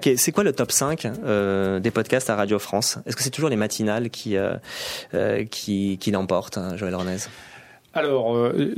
C'est quoi le top 5 euh, des podcasts à Radio France? Est-ce que c'est toujours les matinales qui, euh, euh, qui, qui l'emportent, hein, Joël Ornez alors, euh,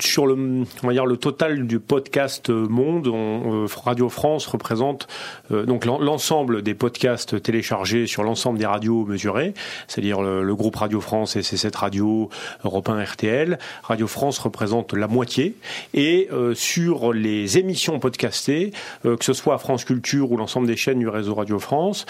sur le, on va dire le total du podcast monde, on, euh, Radio France représente euh, donc l'ensemble des podcasts téléchargés sur l'ensemble des radios mesurées, c'est-à-dire le, groupe Radio France et C7 Radio, Europe 1, RTL. Radio France représente la moitié. Et sur les émissions podcastées, que ce soit France Culture ou l'ensemble des chaînes du réseau Radio France,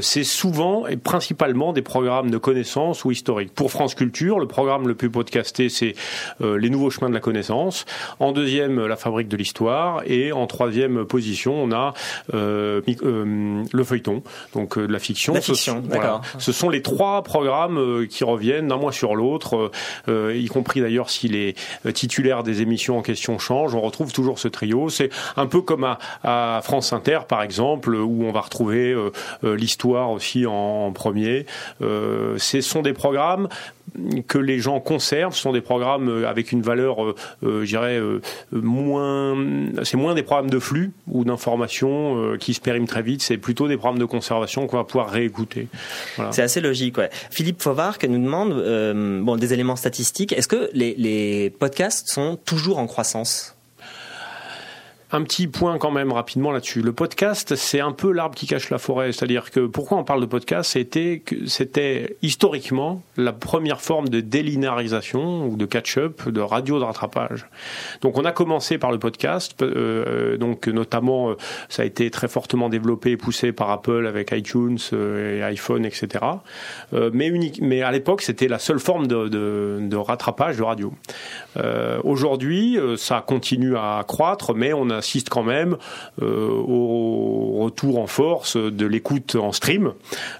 c'est souvent et principalement des programmes de connaissances ou historiques. Pour France Culture, le programme le plus podcasté c'est euh, Les Nouveaux De la Connaissance. En deuxième, La Fabrique de l'Histoire. Et en troisième position, on a euh, euh, Le Feuilleton, donc de la fiction. La fiction, d'accord. Ce sont les trois programmes qui reviennent d'un mois sur l'autre, y compris d'ailleurs si les titulaires des émissions en question changent. On retrouve toujours ce trio. C'est un peu comme à, France Inter, par exemple, où on va retrouver l'histoire aussi en, premier. ce sont des programmes que les gens conservent sont des programmes euh, avec une valeur, euh, euh, je dirais, moins. C'est moins des programmes de flux ou d'information qui se périment très vite. C'est plutôt des programmes de conservation qu'on va pouvoir réécouter. C'est assez logique. Philippe Fauvard qui nous demande bon, des éléments statistiques. Est-ce que les podcasts sont toujours en croissance? Un petit point quand même rapidement là-dessus. Le podcast, c'est un peu l'arbre qui cache la forêt. C'est-à-dire que pourquoi on parle de podcast C'était c'était historiquement la première forme de délinéarisation ou de catch-up, de radio de rattrapage. Donc on a commencé par le podcast, euh, donc notamment euh, ça a été très fortement développé et poussé par Apple avec iTunes euh, et iPhone, etc. mais unique, mais à l'époque c'était la seule forme de, de, de, rattrapage de radio. Aujourd'hui, ça continue à croître, mais on a assiste quand même euh, au retour en force de l'écoute en stream,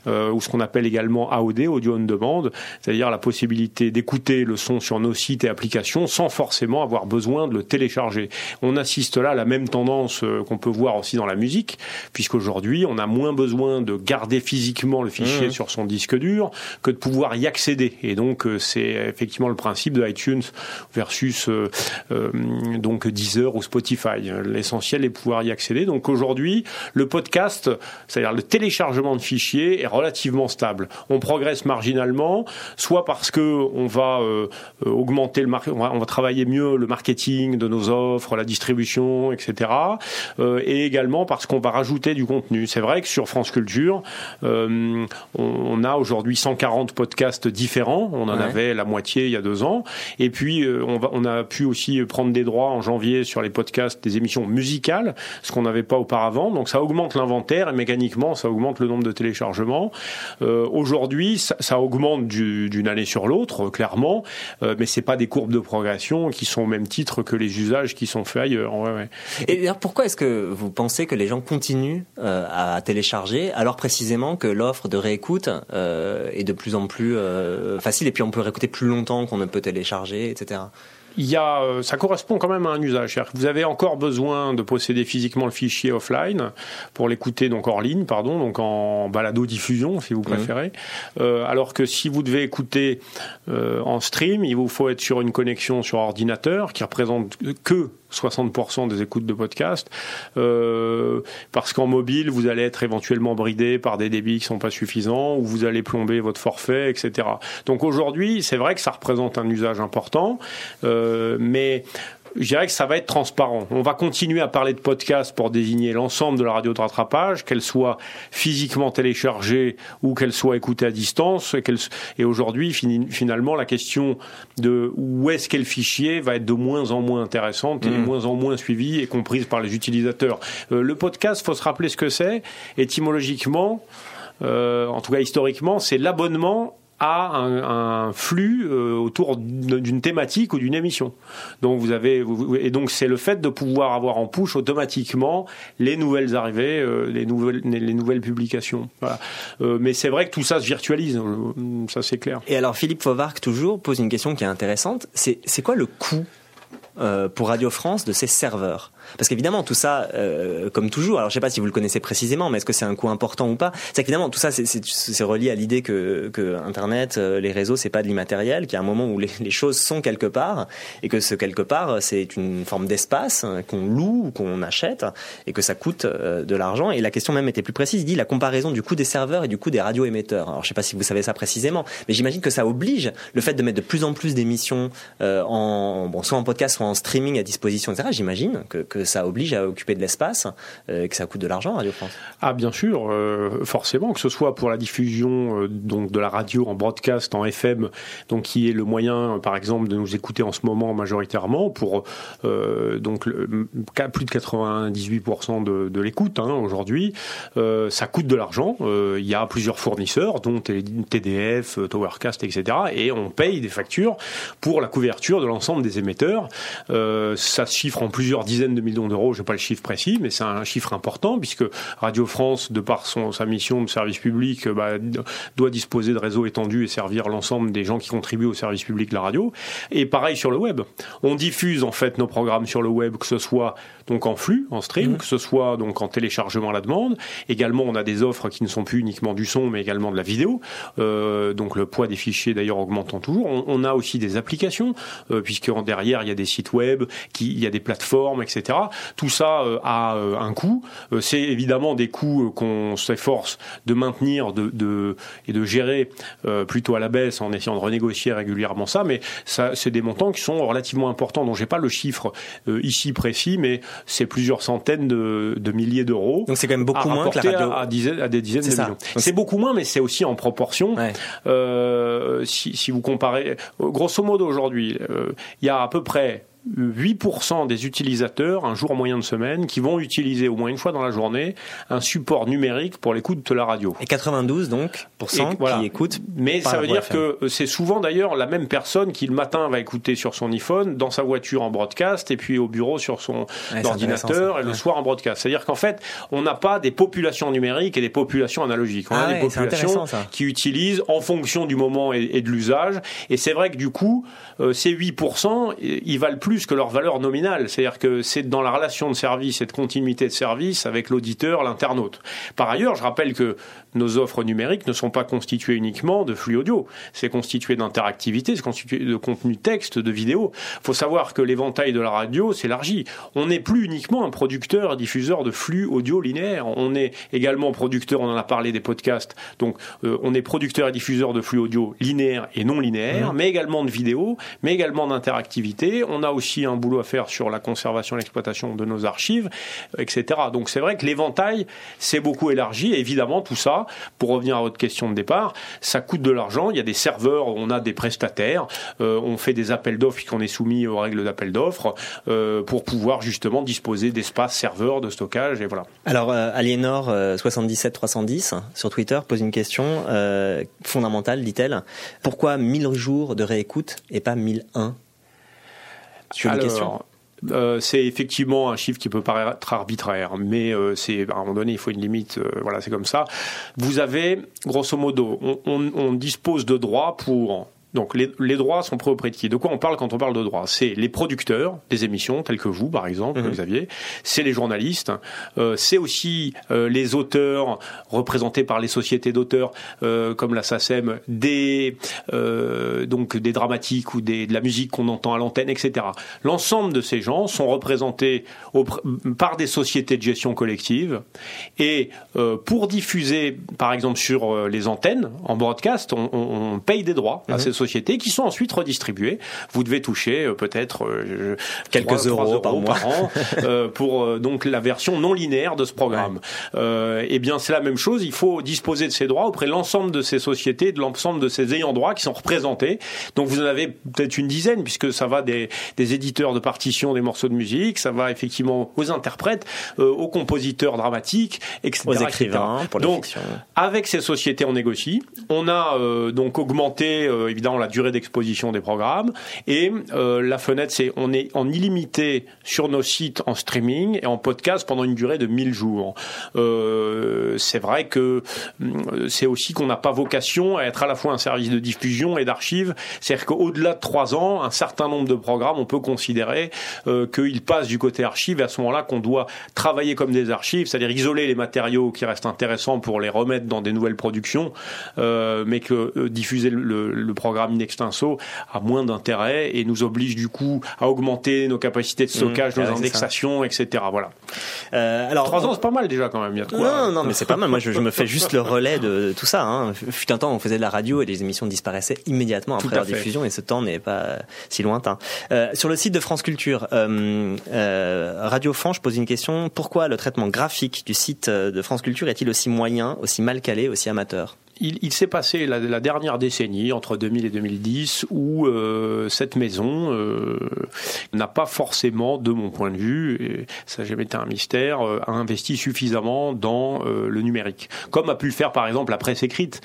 euh, ou ce qu'on appelle également AOD, Audio on Demand, c'est-à-dire la possibilité d'écouter le son sur nos sites et applications sans forcément avoir besoin de le télécharger. On assiste là à la même tendance euh, qu'on peut voir aussi dans la musique, puisqu'aujourd'hui on a moins besoin de garder physiquement le fichier mmh. sur son disque dur que de pouvoir y accéder. Et donc c'est effectivement le principe de iTunes versus donc Deezer ou Spotify l'essentiel est pouvoir y accéder. Donc aujourd'hui, le podcast, c'est-à-dire le téléchargement de fichiers, est relativement stable. On progresse marginalement, soit parce que on va euh, augmenter le marché, on, va, travailler mieux le marketing de nos offres, la distribution, etc. Euh, et également parce qu'on va rajouter du contenu. C'est vrai que sur France Culture, euh, on, a aujourd'hui 140 podcasts différents. On en avait la moitié il y a deux ans. Et puis on, va, on a pu aussi prendre des droits en janvier sur les podcasts des émissions musicale, ce qu'on n'avait pas auparavant. Donc ça augmente l'inventaire et mécaniquement ça augmente le nombre de téléchargements. Euh, aujourd'hui, ça, augmente d'une année sur l'autre, clairement, euh, mais c'est pas des courbes de progression qui sont au même titre que les usages qui sont faits ailleurs. Et pourquoi est-ce que vous pensez que les gens continuent euh, à télécharger alors précisément que l'offre de réécoute est de plus en plus facile et puis on peut réécouter plus longtemps qu'on ne peut télécharger, etc il y a, euh, ça correspond quand même à un usage. Vous avez encore besoin de posséder physiquement le fichier offline pour l'écouter donc hors ligne, pardon, donc en balado diffusion si vous mmh. préférez. Euh, alors que si vous devez écouter euh, en stream, il vous faut être sur une connexion sur ordinateur qui représente que 60% des écoutes de podcast, euh, parce qu'en mobile, vous allez être éventuellement bridé par des débits qui sont pas suffisants, ou vous allez plomber votre forfait, etc. Donc aujourd'hui, c'est vrai que ça représente un usage important, euh, mais je dirais que ça va être transparent. On va continuer à parler de podcast pour désigner l'ensemble de la radio de rattrapage, qu'elle soit physiquement téléchargée ou qu'elle soit écoutée à distance. Et, aujourd'hui, finalement, la question de où est-ce qu'est le fichier va être de moins en moins intéressante et de mmh. moins en moins suivie et comprise par les utilisateurs. Euh, le podcast, faut se rappeler ce que c'est. Étymologiquement, euh, en tout cas historiquement, c'est l'abonnement à un, flux euh, autour d'une thématique ou d'une émission. Donc vous avez et donc c'est le fait de pouvoir avoir en push automatiquement les nouvelles arrivées, euh, les nouvelles les nouvelles publications. Euh, mais c'est vrai que tout ça se virtualise, ça c'est clair. Et alors Philippe Fauvarc toujours pose une question qui est intéressante. C'est quoi le coût pour Radio France de ces serveurs? Parce qu'évidemment, tout ça, comme toujours, alors je sais pas si vous le connaissez précisément, mais est-ce que c'est un coût important ou pas? C'est qu'évidemment, tout ça, c'est relié à l'idée que, que Internet, les réseaux, c'est pas de l'immatériel, qu'il y a un moment où les, les, choses sont quelque part, et que ce quelque part, c'est une forme d'espace qu'on loue ou qu'on achète, et que ça coûte de l'argent. Et la question même était plus précise, il dit la comparaison du coût des serveurs et du coût des radioémetteurs. Alors je sais pas si vous savez ça précisément, mais j'imagine que ça oblige le fait de mettre de plus en plus d'émissions euh, en bon soit en podcast soit en streaming à disposition, etc. J'imagine que, ça oblige à occuper de l'espace, euh, que ça coûte de l'argent Radio France. Ah bien sûr, euh, forcément que ce soit pour la diffusion donc de la radio en broadcast en FM, donc qui est le moyen par exemple de nous écouter en ce moment majoritairement pour donc plus de 98% de, l'écoute hein, aujourd'hui, ça coûte de l'argent. Il y a plusieurs fournisseurs dont TDF, Towercast, etc. Et on paye des factures pour la couverture de l'ensemble des émetteurs. Euh, ça se chiffre en plusieurs dizaines de millions d'euros, je n'ai pas le chiffre précis, mais c'est un chiffre important puisque Radio France, de par son, sa mission de service public, bah, doit disposer de réseaux étendus et servir l'ensemble des gens qui contribuent au service public de la radio. Et pareil sur le web. On diffuse en fait nos programmes sur le web, que ce soit donc en flux, en stream, mmh. que ce soit donc en téléchargement à la demande. Également, on a des offres qui ne sont plus uniquement du son, mais également de la vidéo. Euh, donc le poids des fichiers d'ailleurs augmentant toujours. On, a aussi des applications, euh, puisque derrière il y a des sites web, qui, il y a des plateformes, etc. Tout ça euh, a euh, un coût. Euh, c'est évidemment des coûts qu'on s'efforce de maintenir de, de, et de gérer plutôt à la baisse en essayant de renégocier régulièrement ça, mais ça, c'est des montants qui sont relativement importants, dont j'ai pas le chiffre ici précis, mais c'est plusieurs centaines de, de milliers d'euros. Donc c'est quand même beaucoup moins que la radio. À, à, des dizaines de millions. C'est beaucoup moins, mais c'est aussi en proportion. Euh, si, si, vous comparez, grosso modo aujourd'hui, euh, il y a à peu près 8% des utilisateurs, un jour moyen de semaine, qui vont utiliser au moins une fois dans la journée un support numérique pour l'écoute de la radio. Et 92 donc pour cent qui écoutent. Mais ça veut dire que c'est souvent d'ailleurs la même personne qui le matin va écouter sur son iPhone, dans sa voiture en broadcast, et puis au bureau sur son ordinateur, et le soir en broadcast. C'est-à-dire qu'en fait, on n'a pas des populations numériques et des populations analogiques. On a ah des populations qui utilisent en fonction du moment et, de l'usage. Et c'est vrai que du coup, euh, ces 8%, ils valent plus plus que leur valeur nominale. C'est-à-dire que c'est dans la relation de service et de continuité de service avec l'auditeur, l'internaute. Par ailleurs, je rappelle que nos offres numériques ne sont pas constituées uniquement de flux audio. C'est constitué d'interactivité, c'est constitué de contenu texte, de vidéo. Il faut savoir que l'éventail de la radio s'élargit. On n'est plus uniquement un producteur, diffuseur de flux audio linéaire. On est également producteur, on en a parlé des podcasts. Donc, euh, on est producteur et diffuseur de flux audio linéaire et non linéaire, mmh. mais également de vidéo, mais également d'interactivité. On a aussi un boulot à faire sur la conservation et l'exploitation de nos archives, etc. Donc, c'est vrai que l'éventail s'est beaucoup élargi. Évidemment, tout ça, pour revenir à votre question de départ, ça coûte de l'argent. Il y a des serveurs, on a des prestataires, euh, on fait des appels d'offres puisqu'on est soumis aux règles d'appel d'offres euh, pour pouvoir justement disposer d'espaces serveurs, de stockage et voilà. Alors euh, Aliénor 77310 sur Twitter pose une question fondamentale, dit-elle. Pourquoi 1000 jours de réécoute et pas 1001 sur une question euh, c'est effectivement un chiffre qui peut paraître arbitraire, mais euh, c'est à un moment donné il faut une limite. Euh, voilà, c'est comme ça. Vous avez grosso modo, on, on, on dispose de droits pour donc les, les, droits sont auprès de qui? De quoi on parle quand on parle de droits? C'est les producteurs des émissions, tels que vous par exemple, mhm. Xavier, c'est les journalistes, euh, c'est aussi euh, les auteurs représentés par les sociétés d'auteurs euh, comme la SACEM, des, euh, donc des dramatiques ou des, de la musique qu'on entend à l'antenne, etc. L'ensemble de ces gens sont représentés au, par des sociétés de gestion collective et euh, pour diffuser par exemple sur les antennes en broadcast, on, on, on paye des droits à mhm. ces sociétés qui sont ensuite redistribuées. Vous devez toucher euh, peut-être euh, quelques euros, par, an euh, pour donc la version non linéaire de ce programme. eh bien, c'est la même chose. Il faut disposer de ces droits auprès de l'ensemble de ces sociétés, de l'ensemble de ces ayants droit qui sont représentés. Donc, vous en avez peut-être une dizaine puisque ça va des, des éditeurs de partitions des morceaux de musique, ça va effectivement aux interprètes, aux compositeurs dramatiques, etc. Aux écrivains pour donc, avec ces sociétés, on négocie. On a donc augmenté évidemment la durée d'exposition des programmes. Et la fenêtre, c'est on est en illimité sur nos sites en streaming et en podcast pendant une durée de 1000 jours. c'est vrai que c'est aussi qu'on n'a pas vocation à être à la fois un service de diffusion et d'archives. C'est-à-dire qu'au-delà de trois ans, un certain nombre de programmes, on peut considérer qu'ils passent du côté archive et à ce moment-là qu'on doit travailler comme des archives, c'est-à-dire isoler les matériaux qui restent intéressants pour les remettre dans des nouvelles productions, euh, mais que euh, diffuser le, programme in extenso a moins d'intérêt et nous oblige du coup à augmenter nos capacités de stockage, mmh, nos indexations, etc. Voilà. Euh, alors trois ans, c'est pas mal déjà quand même. Il y a non, non, non, mais c'est pas mal. Moi, je, je, me fais juste le relais de tout ça. Hein. Fut un temps, on faisait de la radio et les émissions disparaissaient immédiatement après leur diffusion, et ce temps n'est pas si lointain. Euh, sur le site de France Culture, euh, Radio Fange pose une question pourquoi le traitement graphique du site de France Culture est-il aussi moyen, aussi mal calé, aussi amateur? Il, s'est passé la, dernière décennie, entre 2000 et 2010, où euh, cette maison euh, n'a pas forcément, de mon point de vue, et ça n'a jamais été un mystère, euh, a investi suffisamment dans le numérique. Comme a pu le faire par exemple la presse écrite.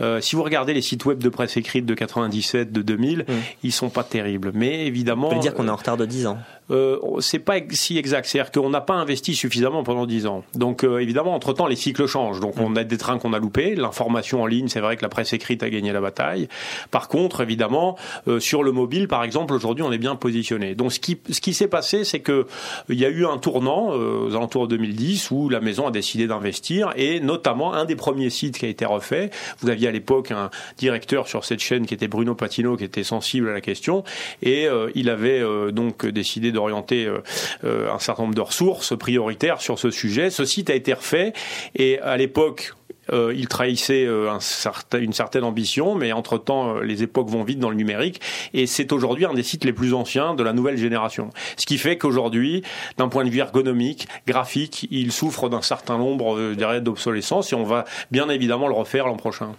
Euh, si vous regardez les sites web de presse écrite de 97, de 2000, mmh. ils sont pas terribles. Mais évidemment, on peut dire qu'on est en retard de 10 ans. Euh, c'est pas si exact. C'est-à-dire qu'on n'a pas investi suffisamment pendant 10 ans. Donc euh, évidemment, entre-temps, les cycles changent. Donc on a des trains qu'on a loupés. L'information en ligne, c'est vrai que la presse écrite a gagné la bataille. Par contre, évidemment, euh, sur le mobile, par exemple, aujourd'hui, on est bien positionné. Donc ce qui, s'est passé, c'est que il y a eu un tournant aux alentours de 2010 où la maison a décidé d'investir et notamment un des premiers sites qui a été refait. Vous aviez à l'époque un directeur sur cette chaîne qui était Bruno Patino, qui était sensible à la question et il avait donc décidé d'orienter euh, euh, un certain nombre de ressources prioritaires sur ce sujet. Ce site a été refait et à l'époque, euh, il trahissait euh, une certaine ambition, mais entre-temps, euh, les époques vont vite dans le numérique, et c'est aujourd'hui un des sites les plus anciens de la nouvelle génération. Ce qui fait qu'aujourd'hui, d'un point de vue ergonomique, graphique, il souffre d'un certain nombre d'obsolescence, et on va bien évidemment le refaire l'an prochain.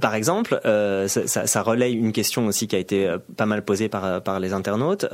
Par exemple, ça, ça, ça, relaye une question aussi qui a été pas mal posée par, par les internautes,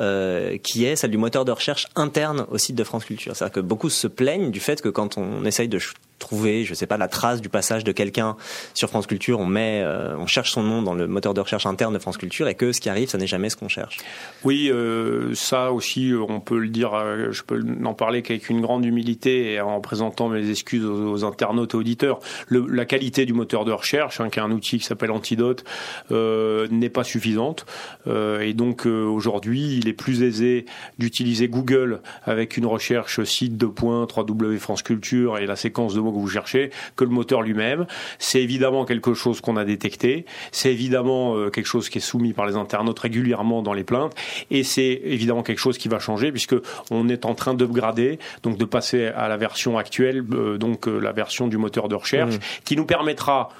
qui est celle du moteur de recherche interne au site de France Culture. C'est-à-dire que beaucoup se plaignent du fait que quand on essaye de trouver, je sais pas, la trace du passage de quelqu'un sur France Culture, on met, euh, on cherche son nom dans le moteur de recherche interne de France Culture et que ce qui arrive, ça n'est jamais ce qu'on cherche. Oui, euh, ça aussi, on peut le dire, euh, je peux en parler qu'avec une grande humilité et en présentant mes excuses aux, internautes et auditeurs. La qualité du moteur de recherche, hein, qui est un outil qui s'appelle Antidote, n'est pas suffisante. et donc aujourd'hui, il est plus aisé d'utiliser Google avec une recherche site de points, 3W France Culture et la séquence de mots que vous cherchez que le moteur lui-même. C'est évidemment quelque chose qu'on a détecté. C'est évidemment euh, quelque chose qui est soumis par les internautes régulièrement dans les plaintes. Et c'est évidemment quelque chose qui va changer puisque on est en train d'upgrader, donc de passer à la version actuelle, euh, donc euh, la version du moteur de recherche, mmh. qui nous permettra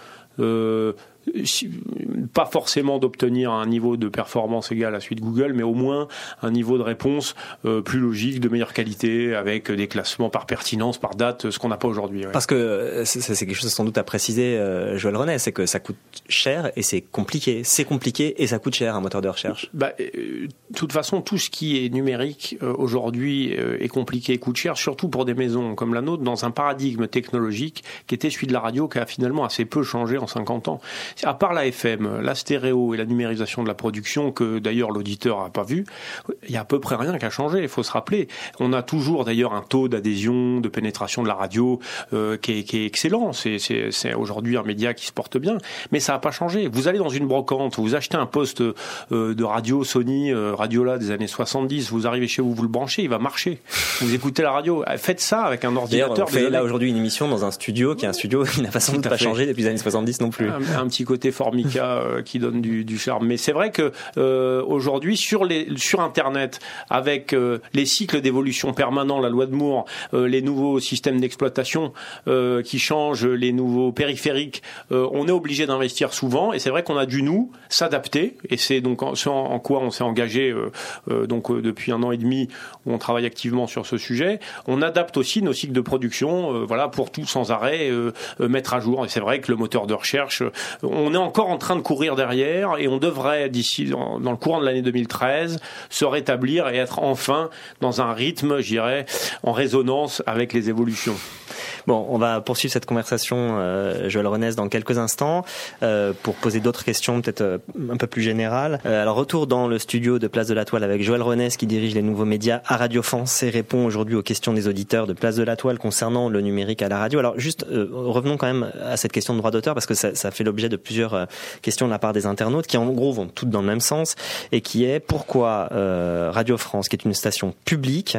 pas forcément d'obtenir un niveau de performance égal à celui de Google, mais au moins un niveau de réponse euh, plus logique, de meilleure qualité, avec des classements par pertinence, par date, ce qu'on n'a pas aujourd'hui. Parce que euh, c'est quelque chose sans doute à préciser, euh, Joël René, c'est que ça coûte cher et c'est compliqué. C'est compliqué et ça coûte cher un moteur de recherche. Bah, de toute façon, tout ce qui est numérique aujourd'hui est compliqué et coûte cher, surtout pour des maisons comme la nôtre, dans un paradigme technologique qui était celui de la radio, qui a finalement assez peu changé en 50 ans à part la FM, la stéréo et la numérisation de la production, que d'ailleurs l'auditeur n'a pas vu, il y a à peu près rien qui a changé. Il faut se rappeler. On a toujours d'ailleurs un taux d'adhésion, de pénétration de la radio euh, qui, est, qui, est, excellent. C'est aujourd'hui un média qui se porte bien, mais ça n'a pas changé. Vous allez dans une brocante, vous achetez un poste euh, de radio Sony, euh, Radiola des années 70, vous arrivez chez vous, vous le branchez, il va marcher. Vous écoutez la radio. Faites ça avec un ordinateur. On fait là aujourd'hui une émission dans un studio qui est un studio qui n'a pas sans doute pas changé depuis les années 70 non plus. Un, petit côté Formica euh, qui donne du, charme. Mais c'est vrai que euh, aujourd'hui sur les sur Internet, avec euh, les cycles d'évolution permanents, la loi de Moore, les nouveaux systèmes d'exploitation qui changent, les nouveaux périphériques, on est obligé d'investir souvent. Et c'est vrai qu'on a dû nous s'adapter. Et c'est donc en, en, quoi on s'est engagé donc depuis un an et demi où on travaille activement sur ce sujet. On adapte aussi nos cycles de production, voilà, pour tout sans arrêt mettre à jour. Et c'est vrai que le moteur de recherche, on est encore en train de courir derrière et on devrait, d'ici, dans, le courant de l'année 2013, se rétablir et être enfin dans un rythme, je dirais, en résonance avec les évolutions. Bon, on va poursuivre cette conversation, euh, Joël Renès, dans quelques instants, euh, pour poser d'autres questions peut-être euh, un peu plus générales. Euh, alors, retour dans le studio de Place de la Toile avec Joël Renès, qui dirige les nouveaux médias à Radio France et répond aujourd'hui aux questions des auditeurs de Place de la Toile concernant le numérique à la radio. Alors, juste, revenons quand même à cette question de droit d'auteur, parce que ça, ça fait l'objet de plusieurs questions de la part des internautes, qui en gros vont toutes dans le même sens, et qui est pourquoi Radio France, qui est une station publique,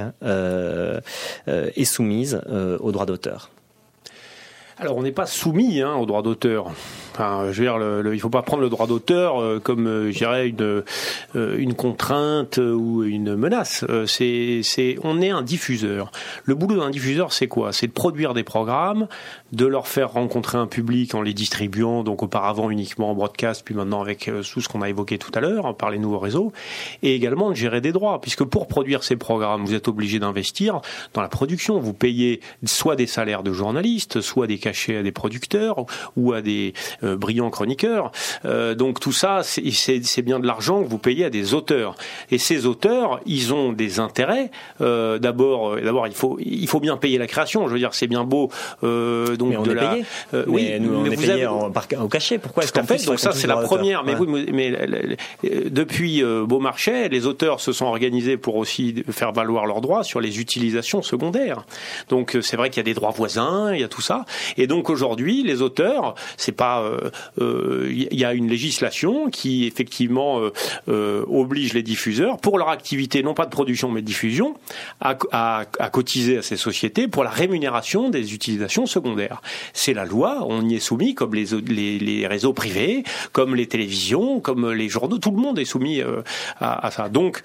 est soumise au droit d'auteur? Alors on n'est pas soumis hein, au droit d'auteur. Enfin, je veux dire, il faut pas prendre le droit d'auteur euh, comme, euh, je dirais, une, euh, une contrainte ou une menace. c'est, on est un diffuseur. Le boulot d'un diffuseur, c'est quoi? C'est de produire des programmes, de leur faire rencontrer un public en les distribuant, donc auparavant uniquement en broadcast, puis maintenant avec tout ce qu'on a évoqué tout à l'heure hein, par les nouveaux réseaux, et également de gérer des droits, puisque pour produire ces programmes, vous êtes obligé d'investir dans la production. Vous payez soit des salaires de journalistes, soit des cachets à des producteurs ou à des euh, brillants chroniqueurs. Euh, donc tout ça, c'est bien de l'argent que vous payez à des auteurs. Et ces auteurs, ils ont des intérêts. Euh, d'abord, d'abord, il faut il faut bien payer la création. Je veux dire, c'est bien beau. donc mais on de est la, payé. oui, mais nous, on est payé en, au cachet. Pourquoi est-ce qu'en fait Donc ça, c'est la première. Mais oui, mais depuis Beaumarchais, les auteurs se sont organisés pour aussi faire valoir leurs droits sur les utilisations secondaires. Donc c'est vrai qu'il y a des droits voisins, il y a tout ça. Et donc aujourd'hui, les auteurs, c'est pas il euh, euh, y a une législation qui effectivement euh, oblige les diffuseurs pour leur activité, non pas de production mais de diffusion, à, cotiser à ces sociétés pour la rémunération des utilisations secondaires. C'est la loi, on y est soumis comme les, les, les, réseaux privés, comme les télévisions, comme les journaux, tout le monde est soumis à, à ça. Donc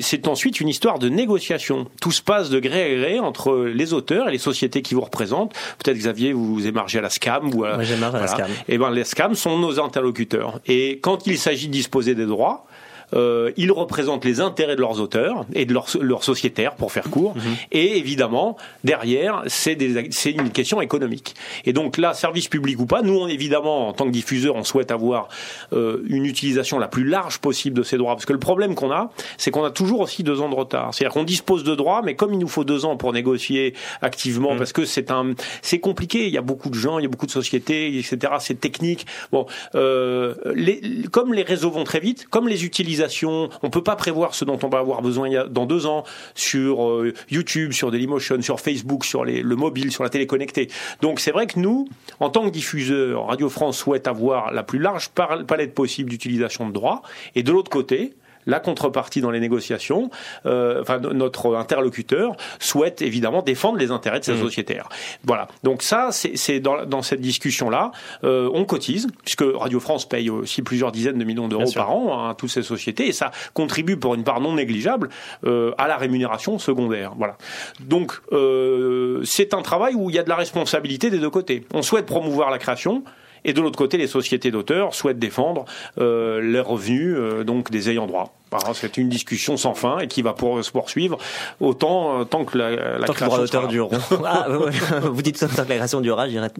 c'est ensuite une histoire de négociation. Tout se passe de gré à gré entre les auteurs et les sociétés qui vous représentent. Peut-être Xavier, vous émargez à la SCAM ou à, Moi, à la SCAM. Et ben les SCAM sont nos interlocuteurs. Et quand il s'agit de disposer des droits, euh, ils représentent les intérêts de leurs auteurs et de leurs, leurs sociétaires, pour faire court. Mhm. Et évidemment, derrière, c'est, c'est une question économique. Et donc là, service public ou pas, nous, on, évidemment, en tant que diffuseur, on souhaite avoir euh, une utilisation la plus large possible de ces droits. Parce que le problème qu'on a, c'est qu'on a toujours aussi deux ans de retard. C'est-à-dire qu'on dispose de droits, mais comme il nous faut deux ans pour négocier activement, mhm. parce que c'est un, c'est compliqué. Il y a beaucoup de gens, il y a beaucoup de sociétés, etc. C'est technique. Bon, euh, les, comme les réseaux vont très vite, comme les utilisateurs on peut pas prévoir ce dont on va avoir besoin dans deux ans sur euh, YouTube, sur Dailymotion, sur Facebook, sur le mobile, sur la télé connectée. Donc c'est vrai que nous, en tant que diffuseur, Radio France souhaite avoir la plus large palette possible d'utilisation de droits. Et de l'autre côté, la contrepartie dans les négociations, euh, enfin notre interlocuteur souhaite évidemment défendre les intérêts de ses mmh. sociétaires. Voilà. Donc ça, c'est dans, dans, cette discussion-là, euh, on cotise puisque Radio France paye aussi plusieurs dizaines de millions d'euros par an à toutes ces sociétés et ça contribue pour une part non négligeable euh, à la rémunération secondaire. Voilà. Donc euh, c'est un travail où il y a de la responsabilité des deux côtés. On souhaite promouvoir la création. Et de l'autre côté, les sociétés d'auteurs souhaitent défendre euh, les revenus euh, donc des ayants droit. C'est une discussion sans fin et qui va pour, se poursuivre autant euh, tant que la, la tant que le droit d'auteur ah, vous dites tant que la création durera, je dirais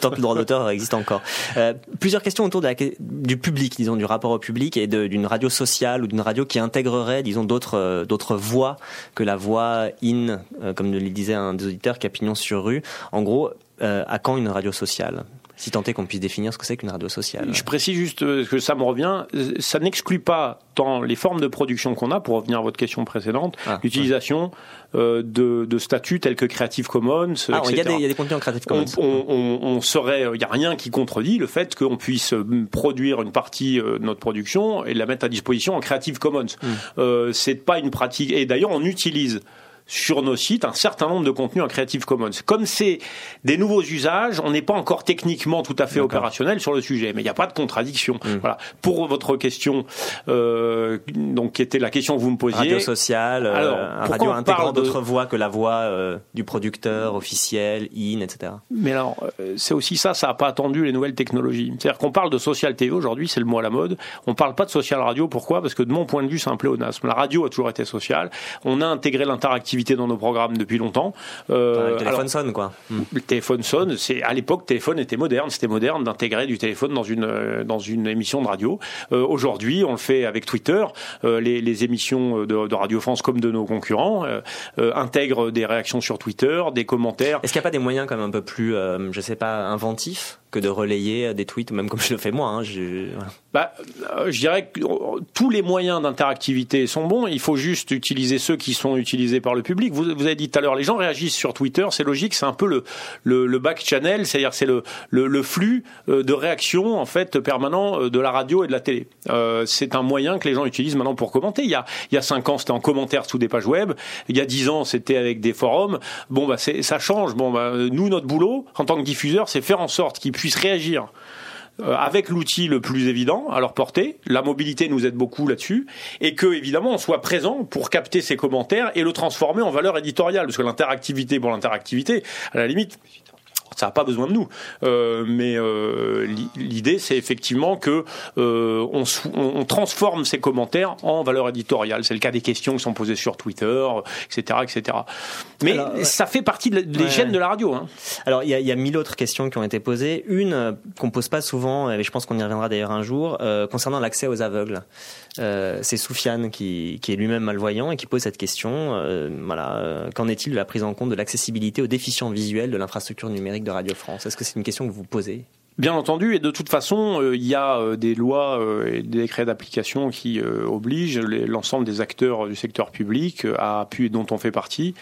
tant que le droit d'auteur existe encore. Euh, plusieurs questions autour de la, du public, disons, du rapport au public et d'une radio sociale ou d'une radio qui intégrerait, disons, d'autres euh, d'autres voix que la voix in, comme le disait un des auditeurs, Capignon sur rue. En gros, à quand une radio sociale? Si tant est qu'on puisse définir ce que c'est qu'une radio sociale. Je précise juste euh, que ça me revient, ça n'exclut pas dans les formes de production qu'on a, pour revenir à votre question précédente, ah, l'utilisation euh, de, de, statuts tels que Creative Commons, ah, Il y, a des contenus en Creative Commons. On, on, serait, il n'y a rien qui contredit le fait qu'on puisse euh, produire une partie de notre production et la mettre à disposition en Creative Commons. Hmm. Euh, c'est pas une pratique. Et d'ailleurs, on utilise sur nos sites un certain nombre de contenus en Creative Commons. Comme c'est des nouveaux usages, on n'est pas encore techniquement tout à fait opérationnel sur le sujet, mais il n'y a pas de contradiction. Hmm. Voilà. Pour votre question, euh, donc qui était la question que vous me posiez. Radio sociale, euh, alors, radio intégrant d'autres voix que la voix euh, du producteur officiel, in, etc. Mais alors, c'est aussi ça, ça n'a pas attendu les nouvelles technologies. C'est-à-dire qu'on parle de social TV aujourd'hui, c'est le mot à la mode. On parle pas de social radio. Pourquoi? Parce que de mon point de vue, c'est un pléonasme. La radio a toujours été sociale. On a intégré l'interactivité dans nos programmes depuis longtemps. Euh, le téléphone sonne, quoi. Hmm. Le téléphone sonne. C'est à l'époque, téléphone était moderne. C'était moderne d'intégrer du téléphone dans une euh, dans une émission de radio. Euh, Aujourd'hui, on le fait avec Twitter. Euh, les, les, émissions de, de, Radio France comme de nos concurrents intègrent des réactions sur Twitter, des commentaires. Est-ce qu'il n'y a pas des moyens même un peu plus, je sais pas, inventifs que de relayer des tweets, même comme je le fais moi. Hein, je... Bah, euh, je dirais que tous les moyens d'interactivité sont bons. Il faut juste utiliser ceux qui sont utilisés par le public. Vous, avez dit tout à l'heure, les gens réagissent sur Twitter, c'est logique, c'est un peu le, le, back channel, c'est-à-dire c'est le, flux euh, de réaction en fait permanent euh, de la radio et de la télé. Euh, c'est un moyen que les gens utilisent maintenant pour commenter. Il y a, il y a cinq ans, c'était en commentaire sous des pages web. Il y a dix ans, c'était avec des forums. Bon, bah, ça change. Bon, bah, nous, notre boulot en tant que diffuseur, c'est faire en sorte qu'ils puissent réagir euh, avec l'outil le plus évident à leur portée. La mobilité nous aide beaucoup là-dessus. Et que, évidemment, on soit présent pour capter ces commentaires et le transformer en valeur éditoriale. Parce que l'interactivité pour l'interactivité, à la limite, ça n'a pas besoin de nous. Euh, mais euh, l'idée, c'est effectivement que euh, on, on, transforme ces commentaires en valeur éditoriale. C'est le cas des questions qui sont posées sur Twitter, etc., etc. Mais ça fait partie des gènes de la radio. Hein. Alors, il y, y, a mille autres questions qui ont été posées. Une qu'on pose pas souvent, et je pense qu'on y reviendra d'ailleurs un jour, concernant l'accès aux aveugles. C'est Soufiane qui, qui est lui-même malvoyant et qui pose cette question. voilà, qu'en est-il de la prise en compte de l'accessibilité aux déficients visuels de l'infrastructure numérique de Radio France. Est-ce que c'est une question que vous posez? Bien entendu, et de toute façon, euh, il y a euh, des lois euh, et des décrets d'application qui obligent l'ensemble des acteurs du secteur public, à, dont on fait partie,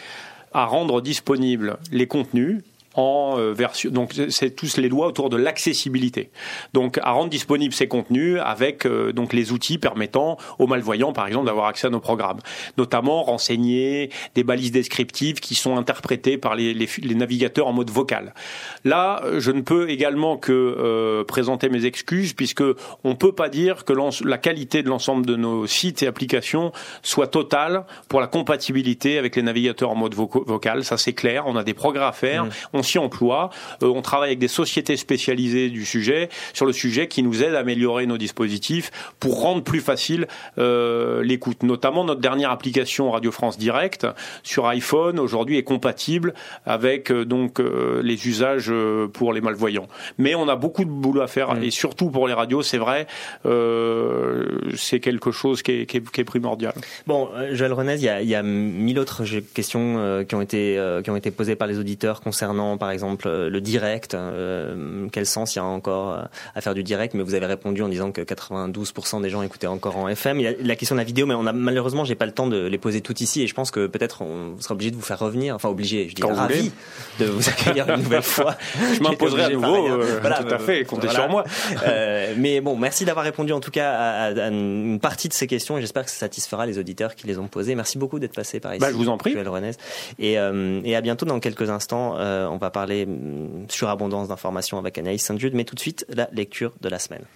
à rendre disponibles les contenus en euh, version. Donc c'est tous les lois autour de l'accessibilité. Donc à rendre disponibles ces contenus avec euh, donc les outils permettant aux malvoyants, par exemple, d'avoir accès à nos programmes, notamment renseigner des balises descriptives qui sont interprétées par les, les, les navigateurs en mode vocal. Là, je ne peux également que euh, présenter mes excuses puisque on peut pas dire que la qualité de l'ensemble de nos sites et applications soit totale pour la compatibilité avec les navigateurs en mode vocal. Ça c'est clair. On a des progrès à faire. Mmh. On emploi. Euh, on travaille avec des sociétés spécialisées du sujet, sur le sujet, qui nous aident à améliorer nos dispositifs pour rendre plus facile euh, l'écoute. Notamment notre dernière application Radio France Direct sur iPhone aujourd'hui est compatible avec euh, donc les usages pour les malvoyants. Mais on a beaucoup de boulot à faire mmh. et surtout pour les radios, c'est vrai, c'est quelque chose qui est, qui, est, primordial. Bon, Joël Renez, il y a, il y a mille autres questions qui ont été qui ont été posées par les auditeurs concernant par exemple euh, le direct euh, Quel sens il y a encore euh, à faire du direct? Mais vous avez répondu en disant que 92% des gens écoutaient encore en FM. Il y a la question de la vidéo, mais on a malheureusement j'ai pas le temps de les poser toutes ici et je pense que peut-être on sera obligé de vous faire revenir. Enfin obligé, je dis ravi de vous accueillir une nouvelle fois. Je m'imposerai à nouveau. voilà, tout à fait, comptez sur moi. mais bon, merci d'avoir répondu en tout cas à, une partie de ces questions et j'espère que ça satisfera les auditeurs qui les ont posées. Merci beaucoup d'être passé par ici. Bah, je vous en prie. Et, et à bientôt dans quelques instants. on va parler mm, surabondance d'informations avec Anaïs Saint-Jude, mais tout de suite, la lecture de la semaine.